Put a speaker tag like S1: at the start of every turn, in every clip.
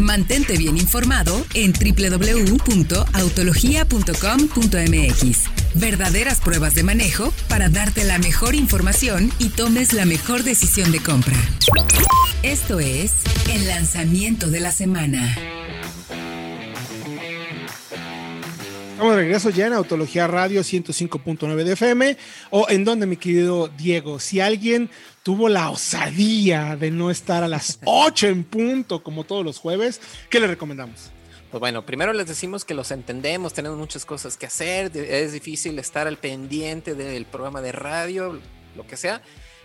S1: Mantente bien informado en www.autologia.com.mx. Verdaderas pruebas de manejo para darte la mejor información y tomes la mejor decisión de compra. Esto es el lanzamiento de la semana.
S2: Estamos de regreso ya en Autología Radio 105.9 de FM. O en donde, mi querido Diego, si alguien tuvo la osadía de no estar a las 8 en punto como todos los jueves, ¿qué le recomendamos?
S3: Pues bueno, primero les decimos que los entendemos, tenemos muchas cosas que hacer, es difícil estar al pendiente del programa de radio, lo que sea.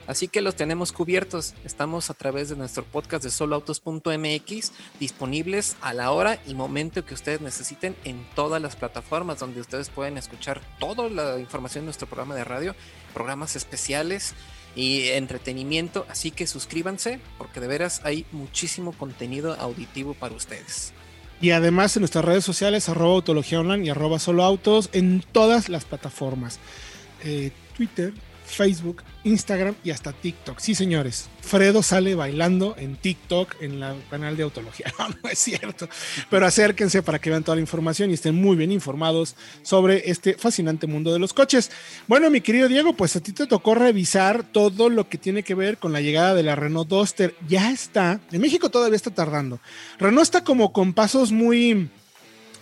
S3: Así que los tenemos cubiertos. Estamos a través de nuestro podcast de soloautos.mx disponibles a la hora y momento que ustedes necesiten en todas las plataformas donde ustedes pueden escuchar toda la información de nuestro programa de radio, programas especiales y entretenimiento. Así que suscríbanse porque de veras hay muchísimo contenido auditivo para ustedes.
S2: Y además en nuestras redes sociales, arroba autología online y arroba soloautos en todas las plataformas. Eh, Twitter, Facebook, Instagram y hasta TikTok. Sí, señores, Fredo sale bailando en TikTok en el canal de Autología. No, no es cierto. Pero acérquense para que vean toda la información y estén muy bien informados sobre este fascinante mundo de los coches. Bueno, mi querido Diego, pues a ti te tocó revisar todo lo que tiene que ver con la llegada de la Renault Duster. Ya está. En México todavía está tardando. Renault está como con pasos muy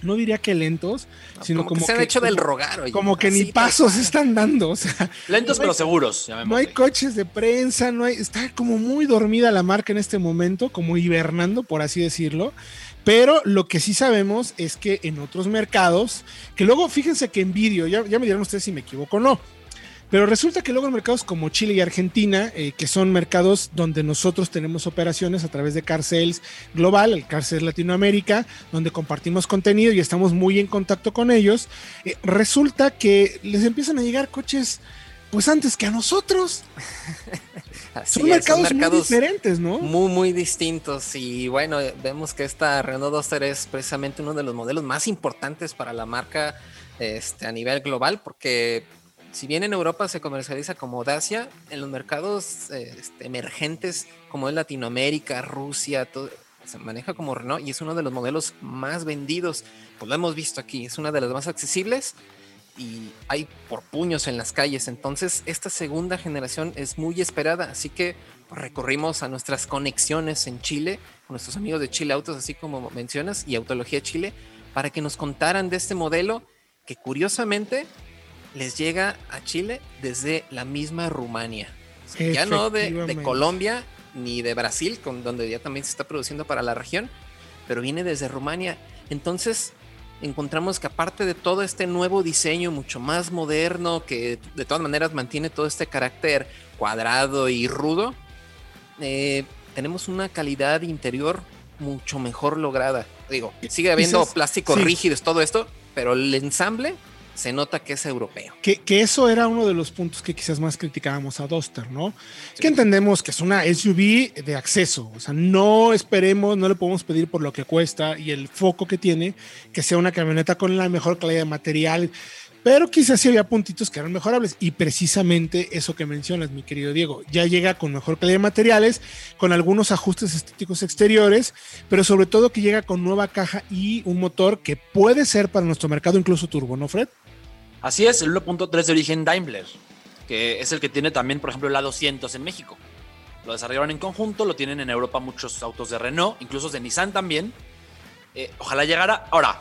S2: no diría que lentos, sino como,
S3: que se han hecho del rogar.
S2: como que ni pasos están dando. O sea,
S4: lentos pero seguros.
S2: No hay coches de prensa, no hay, está como muy dormida la marca en este momento, como hibernando, por así decirlo. Pero lo que sí sabemos es que en otros mercados, que luego fíjense que en vídeo, ya, ya me dirán ustedes si me equivoco o no, pero resulta que luego en mercados como Chile y Argentina, eh, que son mercados donde nosotros tenemos operaciones a través de Carcels Global, el Carcels Latinoamérica, donde compartimos contenido y estamos muy en contacto con ellos, eh, resulta que les empiezan a llegar coches pues antes que a nosotros. son, mercados muy diferentes, ¿no?
S3: Muy, muy distintos. Y bueno, vemos que esta Renault Duster es precisamente uno de los modelos más importantes para la marca este, a nivel global, porque si bien en Europa se comercializa como Dacia, en los mercados este, emergentes como es Latinoamérica, Rusia, todo, se maneja como Renault y es uno de los modelos más vendidos. Pues lo hemos visto aquí, es una de las más accesibles y hay por puños en las calles. Entonces, esta segunda generación es muy esperada. Así que recorrimos a nuestras conexiones en Chile, con nuestros amigos de Chile Autos, así como mencionas, y Autología Chile, para que nos contaran de este modelo que curiosamente les llega a Chile desde la misma Rumania. Ya no de, Colombia ni de Brasil, con, donde ya también se está produciendo para la región, pero viene desde Rumania. Entonces encontramos que aparte de todo este nuevo diseño mucho más moderno, que de todas maneras mantiene todo este carácter cuadrado y rudo, eh, tenemos una calidad interior mucho mejor lograda. Digo, sigue habiendo plásticos rígidos, todo esto, pero el ensamble se nota que es europeo.
S2: Que, eso era uno de los puntos que quizás más criticábamos a Duster, ¿no? Que entendemos que es una SUV de acceso, o sea, no esperemos, no le podemos pedir por lo que cuesta y el foco que tiene, que sea una camioneta con la mejor calidad de material, pero quizás sí había puntitos que eran mejorables y precisamente eso que mencionas, mi querido Diego, ya llega con mejor calidad de materiales, con algunos ajustes estéticos exteriores, pero sobre todo que llega con nueva caja y un motor que puede ser para nuestro mercado incluso turbo, ¿no, Fred?
S4: Así es, el 1.3 de origen Daimler, que es el que tiene también, por ejemplo, el A200 en México. Lo desarrollaron en conjunto, lo tienen en Europa muchos autos de Renault, incluso de Nissan también. Eh, ojalá llegara. Ahora,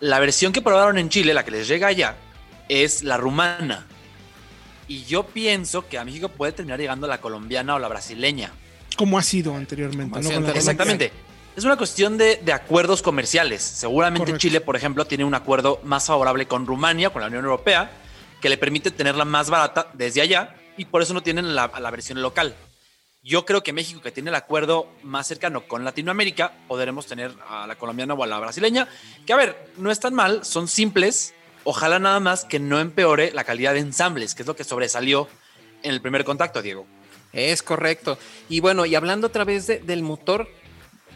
S4: la versión que probaron en Chile, la que les llega allá, es la rumana. Y yo pienso que a México puede terminar llegando la colombiana o la brasileña.
S2: Como ha sido anteriormente.
S4: Exactamente. Es una cuestión de, acuerdos comerciales. Seguramente Chile, por ejemplo, tiene un acuerdo más favorable con Rumania, con la Unión Europea, que le permite tenerla más barata desde allá y por eso no tienen la, la versión local. Yo creo que México, que tiene el acuerdo más cercano con Latinoamérica, podremos tener a la colombiana o a la brasileña, que a ver, no es tan mal, son simples. Ojalá nada más que no empeore la calidad de ensambles, que es lo que sobresalió en el primer contacto, Diego.
S3: Es correcto. Y bueno, y hablando otra vez del motor,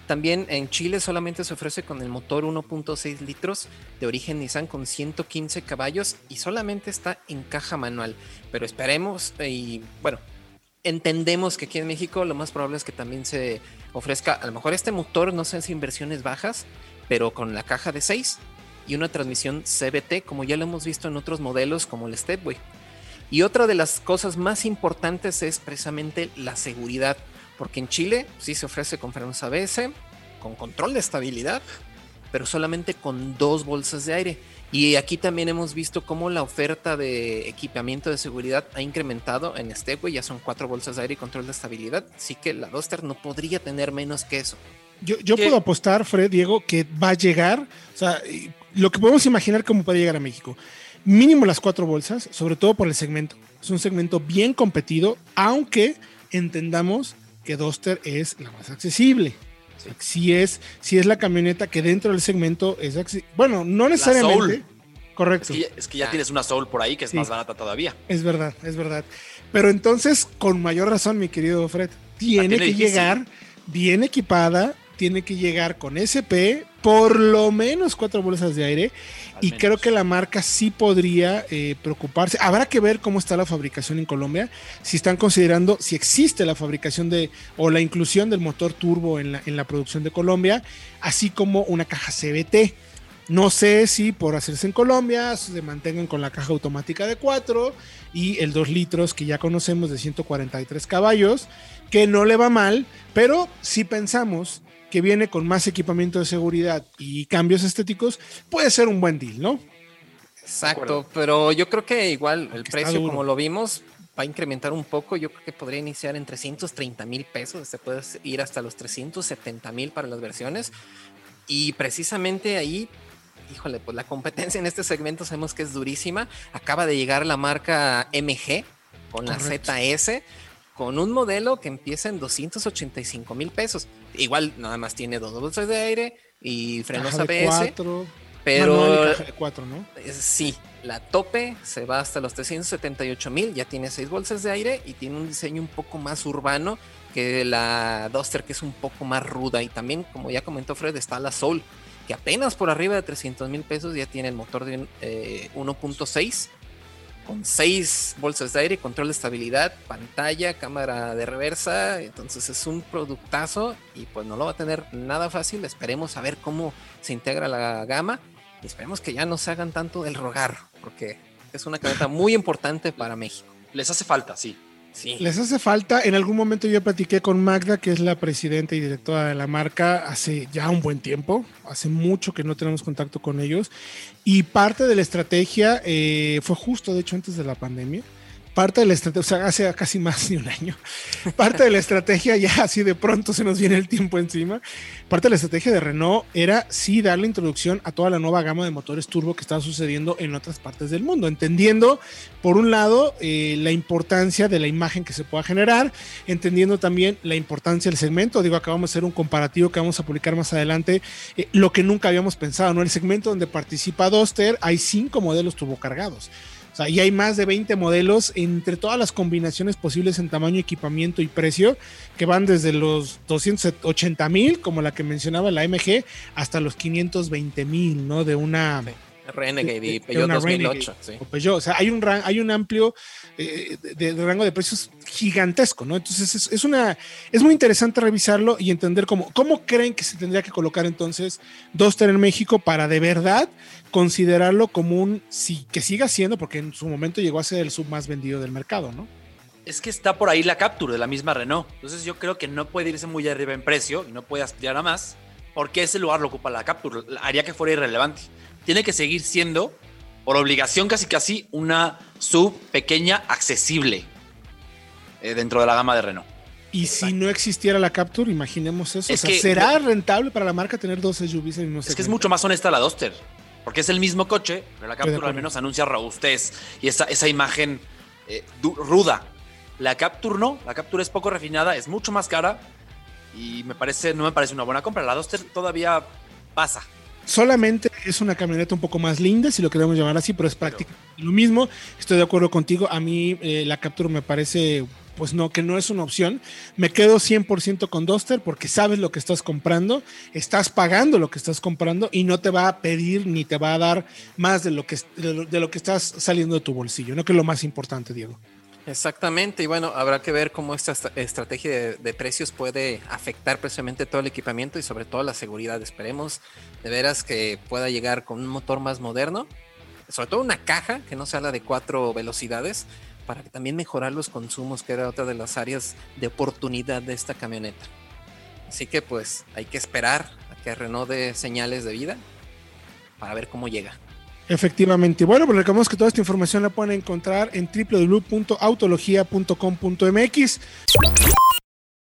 S3: también en Chile solamente se ofrece con el motor 1.6 litros de origen Nissan con 115 caballos y solamente está en caja manual. Pero esperemos y bueno, entendemos que aquí en México lo más probable es que también se ofrezca a lo mejor este motor, no sé si inversiones bajas, pero con la caja de 6 y una transmisión CBT, como ya lo hemos visto en otros modelos como el Stepway. Y otra de las cosas más importantes es precisamente la seguridad, porque en Chile sí se ofrece con frenos ABS, con control de estabilidad, pero solamente con dos bolsas de aire. Y aquí también hemos visto cómo la oferta de equipamiento de seguridad ha incrementado en Stepway, ya son cuatro bolsas de aire y control de estabilidad, así que la Duster no podría tener menos que eso.
S2: Yo, yo puedo apostar, Fred, Diego, que va a llegar, o sea, lo que podemos imaginar cómo puede llegar a México. Mínimo las cuatro bolsas, sobre todo por el segmento. Es un segmento bien competido, aunque entendamos que Duster es la más accesible. Si es, si es la camioneta que dentro del segmento es Bueno, no necesariamente. Correcto.
S4: Es que, ya, tienes una Soul por ahí que es más barata todavía.
S2: Es verdad, es verdad. Pero entonces, con mayor razón, mi querido Fred, tiene que llegar bien equipada, tiene que llegar con SP, por lo menos cuatro bolsas de aire. y creo que la marca sí podría eh, preocuparse. Habrá que ver cómo está la fabricación en Colombia, si están considerando si existe la fabricación de o la inclusión del motor turbo en la, en la producción de Colombia, así como una caja CBT. No sé si por hacerse en Colombia se mantengan con la caja automática de 4 y el 2 litros que ya conocemos de 143 caballos, que no le va mal, pero si pensamos que viene con más equipamiento de seguridad y cambios estéticos, puede ser un buen deal, ¿no?
S3: Exacto, pero yo creo que igual el precio, como lo vimos, va a incrementar un poco. Yo creo que podría iniciar en 330 mil pesos, se puede ir hasta los 370 mil para las versiones. Y precisamente ahí, híjole, pues la competencia en este segmento sabemos que es durísima. Acaba de llegar la marca MG con la ZS con un modelo que empieza en 285 mil pesos. Igual nada más tiene dos bolsas de aire y frenos ABS. pero
S2: cuatro, ¿no?
S3: Sí, la tope se va hasta los 378 mil, ya tiene seis bolsas de aire y tiene un diseño un poco más urbano que la Duster que es un poco más ruda y también como ya comentó Fred está la Soul que apenas por arriba de 300 mil pesos ya tiene el motor de 1.6 con seis bolsas de aire, control de estabilidad, pantalla, cámara de reversa. Entonces es un productazo y pues no lo va a tener nada fácil. Esperemos a ver cómo se integra la gama y esperemos que ya no se hagan tanto del rogar, porque es una camioneta muy importante para México.
S4: Les hace falta, sí.
S2: Les hace falta. En algún momento yo platiqué con Magda, que es la presidenta y directora de la marca, hace ya un buen tiempo. Hace mucho que no tenemos contacto con ellos. Y parte de la estrategia eh, fue justo, de hecho, antes de la pandemia parte de la estrategia, o sea, hace casi más de un año, parte de la estrategia, ya así de pronto se nos viene el tiempo encima, parte de la estrategia de Renault era sí darle introducción a toda la nueva gama de motores turbo que estaba sucediendo en otras partes del mundo, entendiendo, por un lado, eh, la importancia de la imagen que se pueda generar, entendiendo también la importancia del segmento, digo, acabamos de hacer un comparativo que vamos a publicar más adelante, eh, lo que nunca habíamos pensado, ¿no? El segmento donde participa Duster, hay cinco modelos turbocargados. O sea, y hay más de 20 modelos entre todas las combinaciones posibles en tamaño, equipamiento y precio, que van desde los 280 mil, como la que mencionaba la MG, hasta los 520 mil, ¿no? De una...
S3: Renegade y Peugeot 2008.
S2: O, sea, hay un, hay un amplio eh, de, rango de precios gigantesco, ¿no? Entonces es, una, es muy interesante revisarlo y entender cómo, cómo creen que se tendría que colocar entonces Duster en México para de verdad considerarlo como un, sí, que siga siendo, porque en su momento llegó a ser el sub más vendido del mercado, ¿no?
S4: Es que está por ahí la Capture de la misma Renault. Entonces yo creo que no puede irse muy arriba en precio y no puede aspirar a más, porque ese lugar lo ocupa la Capture. Haría que fuera irrelevante. Tiene que seguir siendo, por obligación casi casi, una sub pequeña accesible eh, dentro de la gama de Renault.
S2: Y si no existiera la Capture, imaginemos eso. ¿Será rentable para la marca tener dos SUVs en
S4: Es que es mucho más honesta la Duster. Porque es el mismo coche, pero la Capture al menos anuncia robustez y esa, esa imagen eh, ruda. La Capture no, la Capture es poco refinada, es mucho más cara y me parece, no me parece una buena compra. La Duster todavía pasa.
S2: Solamente es una camioneta un poco más linda, si lo queremos llamar así, pero es prácticamente lo mismo. Estoy de acuerdo contigo. A mí eh, la Capture me parece pues no, que no es una opción. Me quedo 100% con Duster porque sabes lo que estás comprando, estás pagando lo que estás comprando y no te va a pedir ni te va a dar más de lo que, de lo, que estás saliendo de tu bolsillo, ¿no? Que es lo más importante, Diego.
S3: Exactamente, y bueno, habrá que ver cómo esta estrategia de, precios puede afectar precisamente todo el equipamiento y sobre todo la seguridad. Esperemos de veras que pueda llegar con un motor más moderno, sobre todo una caja que no sea la de cuatro velocidades, para también mejorar los consumos, que era otra de las áreas de oportunidad de esta camioneta. Así que pues hay que esperar a que Renault dé señales de vida para ver cómo llega.
S2: Efectivamente. Bueno, pues recordamos que toda esta información la pueden encontrar en www.autologia.com.mx.